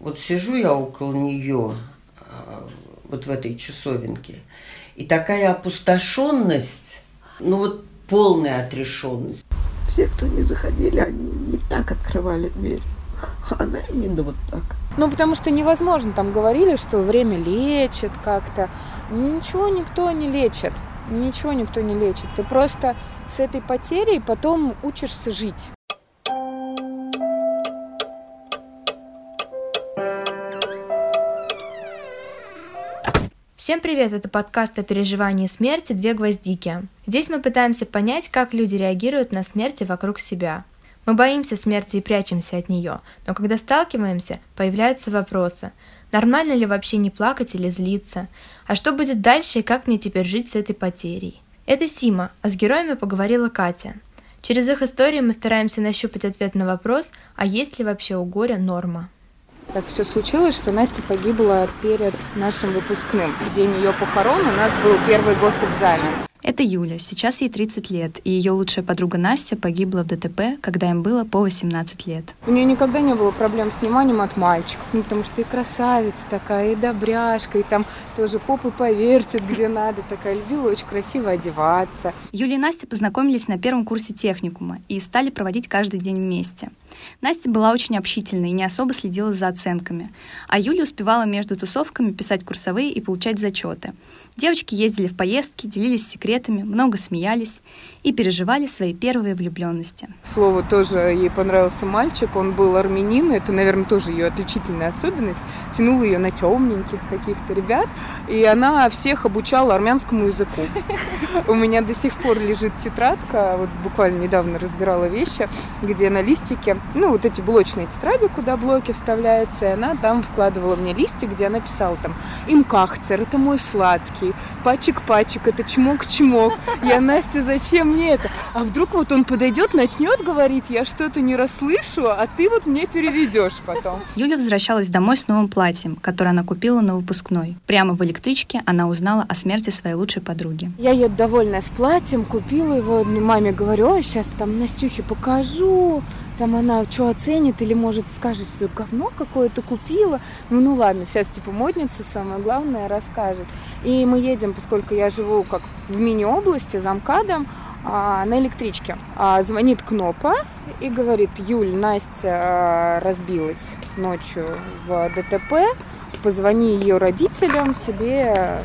Вот сижу я около нее, вот в этой часовенке, и такая опустошенность, ну вот полная отрешенность. Все, кто не заходили, они не так открывали дверь. Она именно вот так. Ну, потому что невозможно. Там говорили, что время лечит как-то. Ничего никто не лечит. Ничего никто не лечит. Ты просто с этой потерей потом учишься жить. Всем привет! Это подкаст о переживании смерти «Две гвоздики». Здесь мы пытаемся понять, как люди реагируют на смерти вокруг себя. Мы боимся смерти и прячемся от нее, но когда сталкиваемся, появляются вопросы. Нормально ли вообще не плакать или злиться? А что будет дальше и как мне теперь жить с этой потерей? Это Сима, а с героями поговорила Катя. Через их истории мы стараемся нащупать ответ на вопрос, а есть ли вообще у горя норма? Так все случилось, что Настя погибла перед нашим выпускным. В день ее похорон у нас был первый госэкзамен. Это Юля, сейчас ей 30 лет, и ее лучшая подруга Настя погибла в ДТП, когда им было по 18 лет. У нее никогда не было проблем с вниманием от мальчиков, ну, потому что и красавица такая, и добряшка, и там тоже попы повертит, где надо, такая любила очень красиво одеваться. Юля и Настя познакомились на первом курсе техникума и стали проводить каждый день вместе. Настя была очень общительной и не особо следила за оценками, а Юля успевала между тусовками писать курсовые и получать зачеты. Девочки ездили в поездки, делились секретами, много смеялись и переживали свои первые влюбленности. Слово тоже ей понравился мальчик, он был армянин, это, наверное, тоже ее отличительная особенность. Тянул ее на темненьких каких-то ребят, и она всех обучала армянскому языку. У меня до сих пор лежит тетрадка, вот буквально недавно разбирала вещи, где на листике, ну, вот эти блочные тетради, куда блоки вставляются, и она там вкладывала мне листик, где она писала там «Имкахцер, это мой сладкий», «Пачек-пачек, это чмок-чмок». Я, Настя, зачем мне это? А вдруг вот он подойдет, начнет говорить, я что-то не расслышу, а ты вот мне переведешь потом. Юля возвращалась домой с новым платьем, которое она купила на выпускной. Прямо в электричке она узнала о смерти своей лучшей подруги. Я еду довольная с платьем, купила его, маме говорю, ой, сейчас там Настюхе покажу, там она что оценит или может скажет, что говно какое-то купила. Ну, ну ладно, сейчас типа модница самое главное расскажет. И мы едем, поскольку я живу как в мини-области, за МКАДом, а, на электричке. А, звонит Кнопа и говорит, Юль, Настя а, разбилась ночью в ДТП, позвони ее родителям, тебе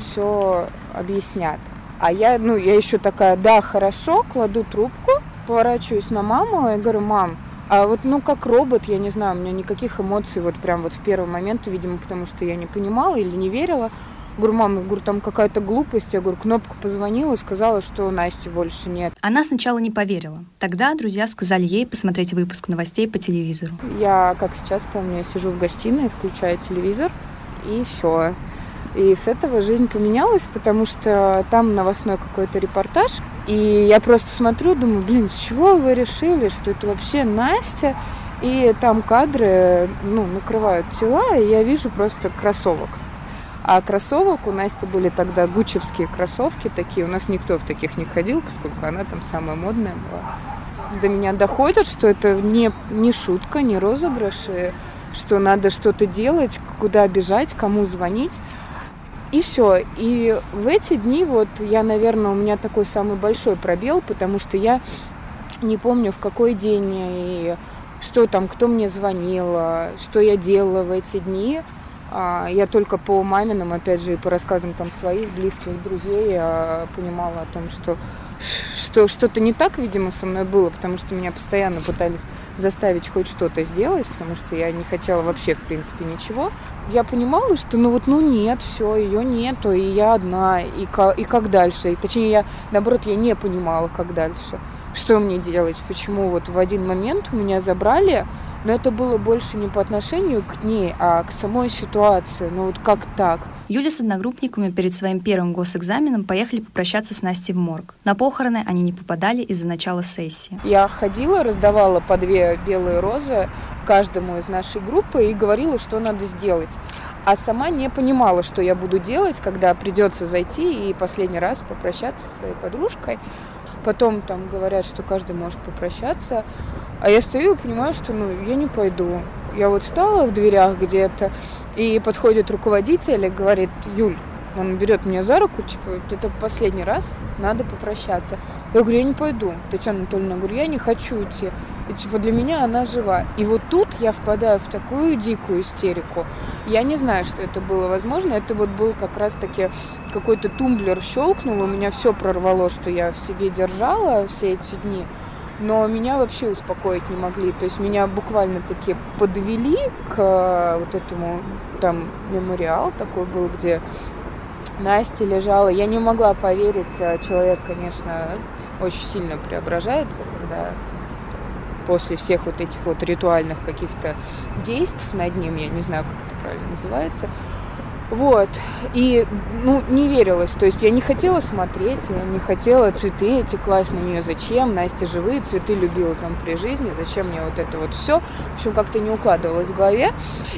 все объяснят. А я, ну, я еще такая, да, хорошо, кладу трубку, поворачиваюсь на маму и говорю, мам, а вот, ну, как робот, я не знаю, у меня никаких эмоций вот прям вот в первый момент, видимо, потому что я не понимала или не верила. Говорю, мам, я говорю, там какая-то глупость. Я говорю, кнопка позвонила, сказала, что Насти больше нет. Она сначала не поверила. Тогда друзья сказали ей посмотреть выпуск новостей по телевизору. Я, как сейчас помню, я сижу в гостиной, включаю телевизор, и все. И с этого жизнь поменялась, потому что там новостной какой-то репортаж. И я просто смотрю, думаю, блин, с чего вы решили, что это вообще Настя? И там кадры, ну, накрывают тела, и я вижу просто кроссовок. А кроссовок у Насти были тогда гучевские кроссовки такие. У нас никто в таких не ходил, поскольку она там самая модная была. До меня доходит, что это не, не шутка, не розыгрыши, что надо что-то делать, куда бежать, кому звонить. И все. И в эти дни вот я, наверное, у меня такой самый большой пробел, потому что я не помню, в какой день и что там, кто мне звонил, что я делала в эти дни. А, я только по маминым, опять же, и по рассказам там своих близких друзей я понимала о том, что что что-то не так, видимо, со мной было, потому что меня постоянно пытались заставить хоть что-то сделать, потому что я не хотела вообще, в принципе, ничего. Я понимала, что ну вот, ну нет, все, ее нету, и я одна, и, как, и как дальше. И, точнее, я, наоборот, я не понимала, как дальше. Что мне делать, почему вот в один момент меня забрали, но это было больше не по отношению к ней, а к самой ситуации. Ну вот как так? Юля с одногруппниками перед своим первым госэкзаменом поехали попрощаться с Настей в морг. На похороны они не попадали из-за начала сессии. Я ходила, раздавала по две белые розы каждому из нашей группы и говорила, что надо сделать. А сама не понимала, что я буду делать, когда придется зайти и последний раз попрощаться со своей подружкой. Потом там говорят, что каждый может попрощаться. А я стою и понимаю, что ну, я не пойду. Я вот встала в дверях где-то, и подходит руководитель и говорит, Юль, он берет меня за руку, типа, это последний раз, надо попрощаться. Я говорю, я не пойду. Татьяна Анатольевна, говорю, я не хочу идти. И типа для меня она жива. И вот тут я впадаю в такую дикую истерику. Я не знаю, что это было возможно. Это вот был как раз-таки какой-то тумблер щелкнул, у меня все прорвало, что я в себе держала все эти дни. Но меня вообще успокоить не могли. То есть меня буквально-таки подвели к э, вот этому там мемориал такой был, где Настя лежала. Я не могла поверить, а человек, конечно, очень сильно преображается, когда после всех вот этих вот ритуальных каких-то действий над ним, я не знаю, как это правильно называется, вот. И, ну, не верилось. То есть я не хотела смотреть, я не хотела цветы эти класть на нее. Зачем? Настя живые цветы любила там при жизни. Зачем мне вот это вот все? В общем, как-то не укладывалось в голове.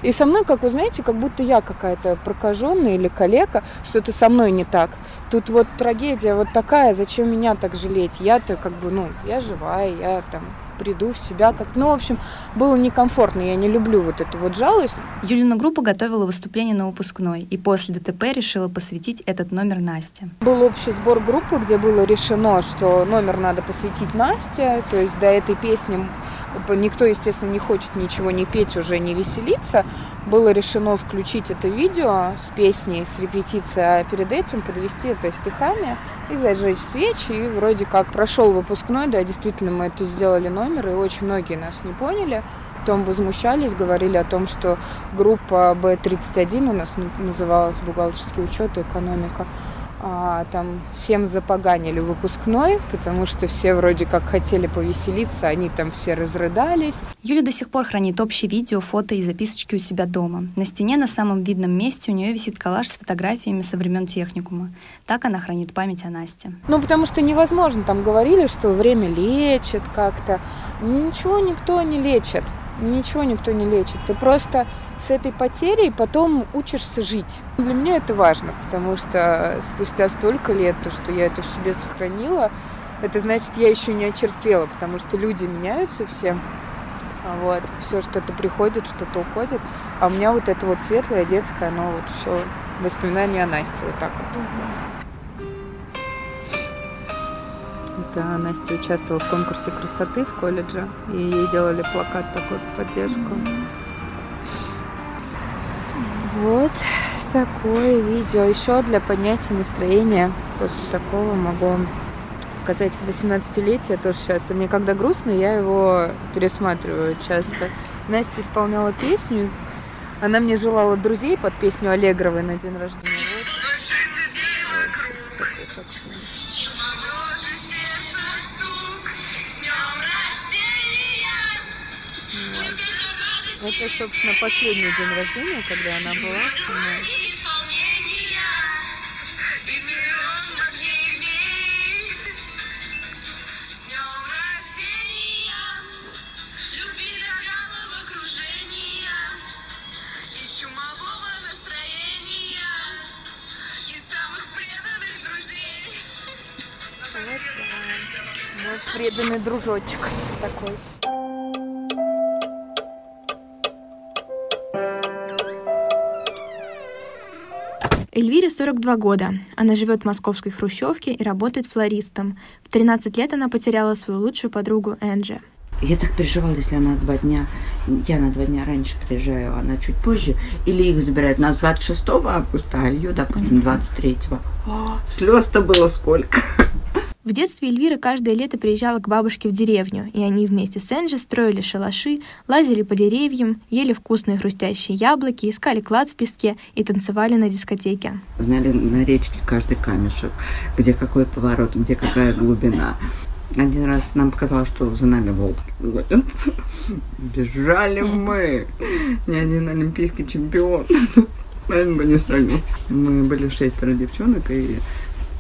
И со мной, как вы знаете, как будто я какая-то прокаженная или калека, что-то со мной не так. Тут вот трагедия вот такая, зачем меня так жалеть? Я-то как бы, ну, я живая, я там приду в себя как ну в общем было некомфортно я не люблю вот эту вот жалость. Юлина группа готовила выступление на выпускной и после ДТП решила посвятить этот номер Насте. Был общий сбор группы где было решено что номер надо посвятить Насте то есть до этой песни никто, естественно, не хочет ничего не петь, уже не веселиться, было решено включить это видео с песней, с репетицией, а перед этим подвести это стихами и зажечь свечи. И вроде как прошел выпускной, да, действительно, мы это сделали номер, и очень многие нас не поняли. Потом возмущались, говорили о том, что группа B31 у нас называлась «Бухгалтерский учет и экономика», а, там всем запоганили выпускной, потому что все вроде как хотели повеселиться, они там все разрыдались. Юля до сих пор хранит общие видео, фото и записочки у себя дома. На стене на самом видном месте у нее висит коллаж с фотографиями со времен техникума. Так она хранит память о Насте. Ну, потому что невозможно. Там говорили, что время лечит как-то. Ничего никто не лечит. Ничего никто не лечит. Ты просто с этой потерей потом учишься жить. Для меня это важно, потому что спустя столько лет, то, что я это в себе сохранила, это значит, я еще не очерствела, потому что люди меняются все. Вот, все что-то приходит, что-то уходит. А у меня вот это вот светлое, детское, оно вот все воспоминания о Насте, вот так вот. Это Настя участвовала в конкурсе красоты в колледже, и ей делали плакат такой в поддержку. Вот такое видео. Еще для поднятия настроения после такого могу показать 18-летие тоже сейчас. И мне когда грустно, я его пересматриваю часто. Настя исполняла песню. Она мне желала друзей под песню Аллегровой на день рождения. Это, собственно, последний день рождения, когда она была со мной. Вот, преданный дружочек такой. Эльвире 42 года. Она живет в московской хрущевке и работает флористом. В 13 лет она потеряла свою лучшую подругу Энджи. Я так переживала, если она два дня, я на два дня раньше приезжаю, она чуть позже, или их забирают нас 26 августа, а ее, допустим, 23. Слез-то было сколько. В детстве Эльвира каждое лето приезжала к бабушке в деревню, и они вместе с Энджи строили шалаши, лазили по деревьям, ели вкусные хрустящие яблоки, искали клад в песке и танцевали на дискотеке. Знали на речке каждый камешек, где какой поворот, где какая глубина. Один раз нам показалось, что за нами волк Бежали мы. Ни один олимпийский чемпион. Наверное, бы не сравнить. Мы были шестеро девчонок, и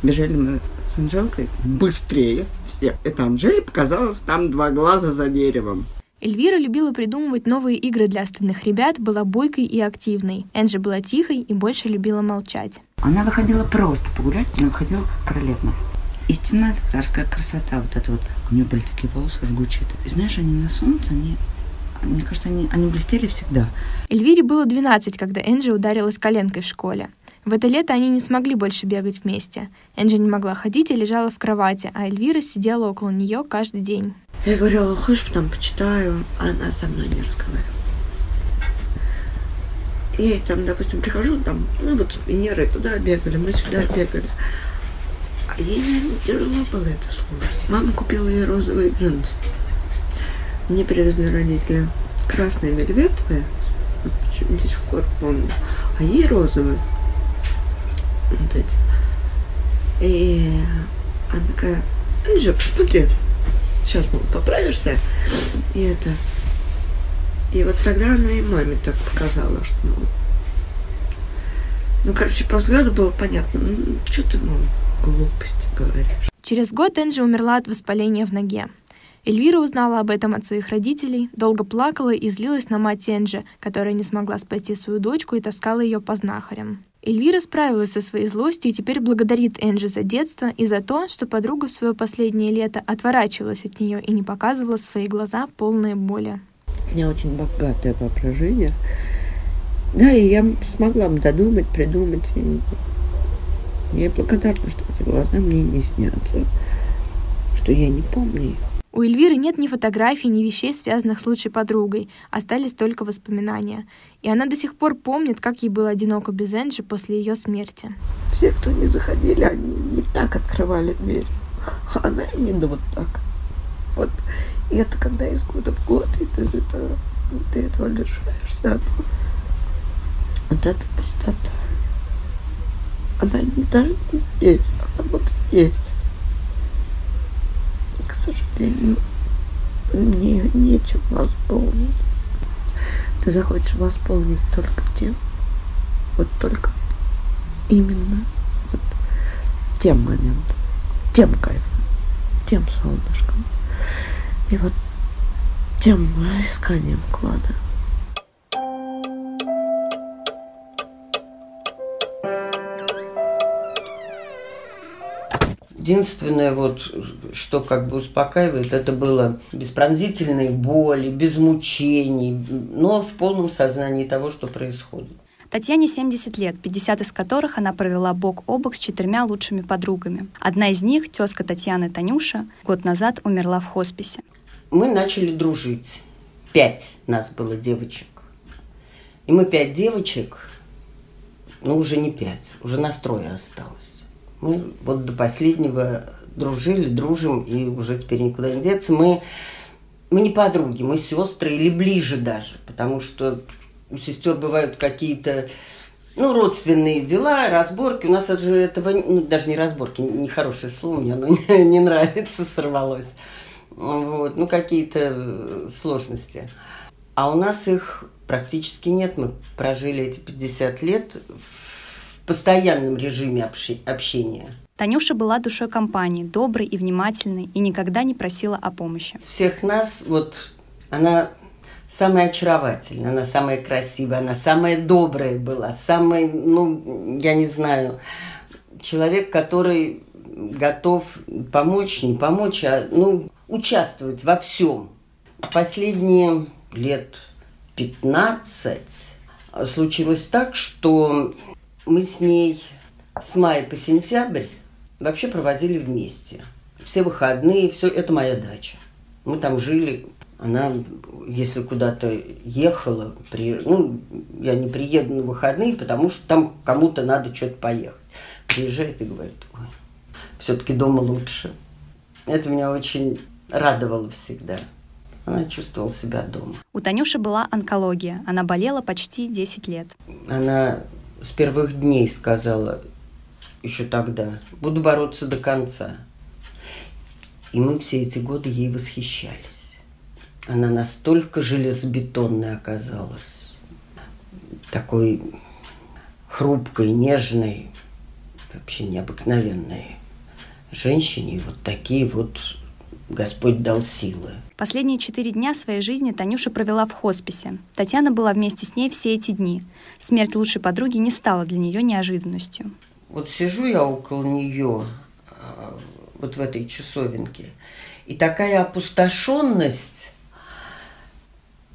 бежали мы с Анжелкой быстрее всех. Это Анжеле показалось там два глаза за деревом. Эльвира любила придумывать новые игры для остальных ребят, была бойкой и активной. Энджи была тихой и больше любила молчать. Она выходила просто погулять, она выходила королевна. Истинная татарская красота, вот это вот. У нее были такие волосы жгучие. И знаешь, они на солнце, они мне кажется, они, они блестели всегда. Эльвире было 12, когда Энджи ударилась коленкой в школе. В это лето они не смогли больше бегать вместе. Энджи не могла ходить и лежала в кровати, а Эльвира сидела около нее каждый день. Я говорила, хочешь, потом почитаю, а она со мной не разговаривала. И там, допустим, прихожу, там, ну вот с Венерой туда бегали, мы сюда бегали. А ей, наверное, тяжело было это слушать. Мама купила ей розовые джинсы. Мне привезли родители красные вельветовые, до сих пор помню, а ей розовые. Вот эти. И она такая, Анжа, посмотри, сейчас, мол, поправишься. И это... И вот тогда она и маме так показала, что, ну, ну, короче, по взгляду было понятно, ну, что ты, мол, глупости говоришь. Через год Энджи умерла от воспаления в ноге. Эльвира узнала об этом от своих родителей, долго плакала и злилась на мать Энджи, которая не смогла спасти свою дочку и таскала ее по знахарям. Эльвира справилась со своей злостью и теперь благодарит Энджи за детство и за то, что подруга в свое последнее лето отворачивалась от нее и не показывала свои глаза полные боли. У меня очень богатое воображение. Да, и я смогла бы додумать, придумать. И я благодарна, что эти глаза мне не снятся, что я не помню их. У Эльвиры нет ни фотографий, ни вещей, связанных с лучшей подругой, остались только воспоминания. И она до сих пор помнит, как ей было одиноко без Энджи после ее смерти. Все, кто не заходили, они не так открывали дверь. Она именно вот так. Вот. И это когда из года в год, и ты, это, ты этого лишаешься. Вот эта пустота. Она не даже не здесь, она вот здесь сожалению, не, нечем восполнить. Ты захочешь восполнить только тем, вот только именно вот тем моментом, тем кайфом, тем солнышком. И вот тем исканием клада. Единственное, вот, что как бы успокаивает, это было без пронзительной боли, без мучений, но в полном сознании того, что происходит. Татьяне 70 лет, 50 из которых она провела бок о бок с четырьмя лучшими подругами. Одна из них, тезка Татьяны Танюша, год назад умерла в хосписе. Мы начали дружить. Пять нас было девочек. И мы пять девочек, ну уже не пять, уже настрое осталось. Мы вот до последнего дружили, дружим, и уже теперь никуда не деться. Мы, мы не подруги, мы сестры или ближе даже, потому что у сестер бывают какие-то ну, родственные дела, разборки. У нас же этого, ну, даже не разборки, нехорошее слово, мне оно не, не нравится, сорвалось. Вот, ну, какие-то сложности. А у нас их практически нет. Мы прожили эти 50 лет постоянном режиме общения. Танюша была душой компании, доброй и внимательной, и никогда не просила о помощи. Всех нас, вот, она самая очаровательная, она самая красивая, она самая добрая была, самая, ну, я не знаю, человек, который готов помочь, не помочь, а, ну, участвовать во всем. Последние лет 15 случилось так, что мы с ней с мая по сентябрь вообще проводили вместе. Все выходные, все это моя дача. Мы там жили. Она, если куда-то ехала, при, ну, я не приеду на выходные, потому что там кому-то надо что-то поехать. Приезжает и говорит, ой, все-таки дома лучше. Это меня очень радовало всегда. Она чувствовала себя дома. У Танюши была онкология. Она болела почти 10 лет. Она с первых дней сказала еще тогда, буду бороться до конца. И мы все эти годы ей восхищались. Она настолько железобетонной оказалась, такой хрупкой, нежной, вообще необыкновенной женщине. И вот такие вот Господь дал силы. Последние четыре дня своей жизни Танюша провела в хосписе. Татьяна была вместе с ней все эти дни. Смерть лучшей подруги не стала для нее неожиданностью. Вот сижу я около нее, а, вот в этой часовенке, и такая опустошенность,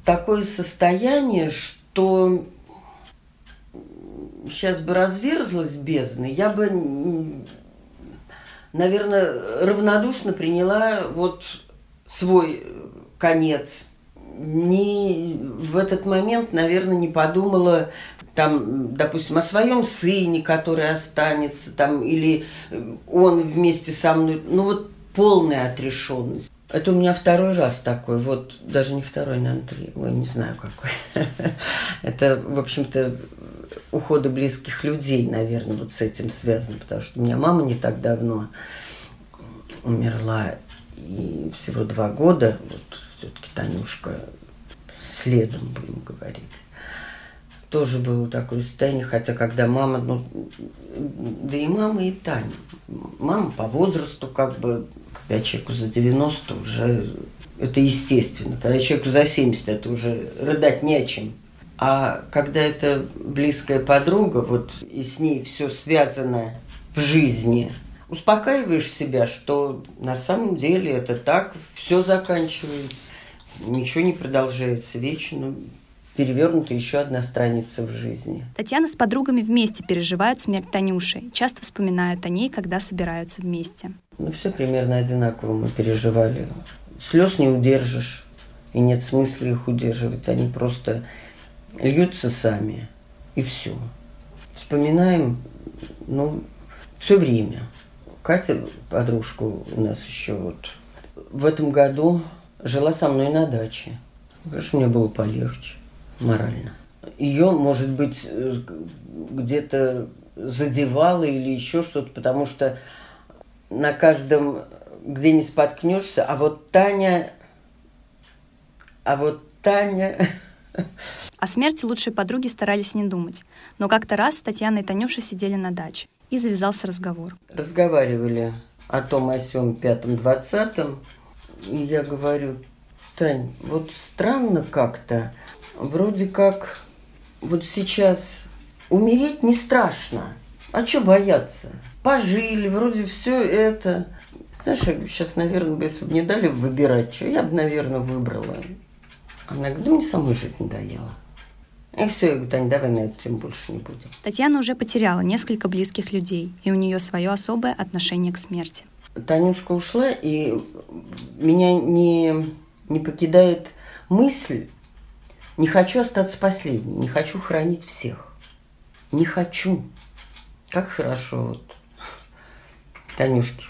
такое состояние, что сейчас бы разверзлась бездна, я бы, наверное, равнодушно приняла вот свой конец. Не, в этот момент, наверное, не подумала там, допустим, о своем сыне, который останется, там, или он вместе со мной. Ну вот полная отрешенность. Это у меня второй раз такой, вот даже не второй, наверное, три, ой, не знаю какой. Это, в общем-то, ухода близких людей, наверное, вот с этим связано, потому что у меня мама не так давно умерла, и всего два года, вот все-таки Танюшка следом, будем говорить. Тоже было такое состояние, хотя когда мама, ну, да и мама, и Таня. Мама по возрасту, как бы, когда человеку за 90 уже, это естественно. Когда человеку за 70, это уже рыдать не о чем. А когда это близкая подруга, вот и с ней все связано в жизни, успокаиваешь себя, что на самом деле это так, все заканчивается, ничего не продолжается вечно, перевернута еще одна страница в жизни. Татьяна с подругами вместе переживают смерть Танюши, часто вспоминают о ней, когда собираются вместе. Ну, все примерно одинаково мы переживали. Слез не удержишь, и нет смысла их удерживать, они просто льются сами, и все. Вспоминаем, ну, все время. Катя, подружка у нас еще вот в этом году жила со мной на даче. Конечно, мне было полегче морально. Ее, может быть, э, где-то задевало или еще что-то, потому что на каждом, где не споткнешься, а вот Таня, а вот Таня... О смерти лучшей подруги старались не думать. Но как-то раз Татьяна и Танюша сидели на даче. И завязался разговор. Разговаривали о том, о сём, пятом, двадцатом. И я говорю, Тань, вот странно как-то. Вроде как вот сейчас умереть не страшно. А что бояться? Пожили, вроде все это. Знаешь, я сейчас, наверное, если бы не дали выбирать, что я бы, наверное, выбрала. Она говорит, да мне самой жить надоело. И все, я говорю, Таня, давай на эту тему больше не будем. Татьяна уже потеряла несколько близких людей, и у нее свое особое отношение к смерти. Танюшка ушла, и меня не, не покидает мысль, не хочу остаться последней, не хочу хранить всех. Не хочу. Как хорошо вот Танюшке.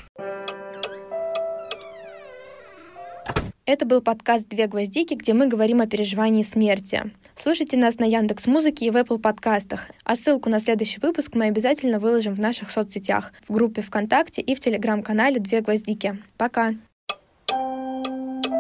Это был подкаст «Две гвоздики», где мы говорим о переживании смерти. Слушайте нас на Яндекс Музыке и в Apple подкастах. А ссылку на следующий выпуск мы обязательно выложим в наших соцсетях, в группе ВКонтакте и в телеграм-канале «Две гвоздики». Пока! thank you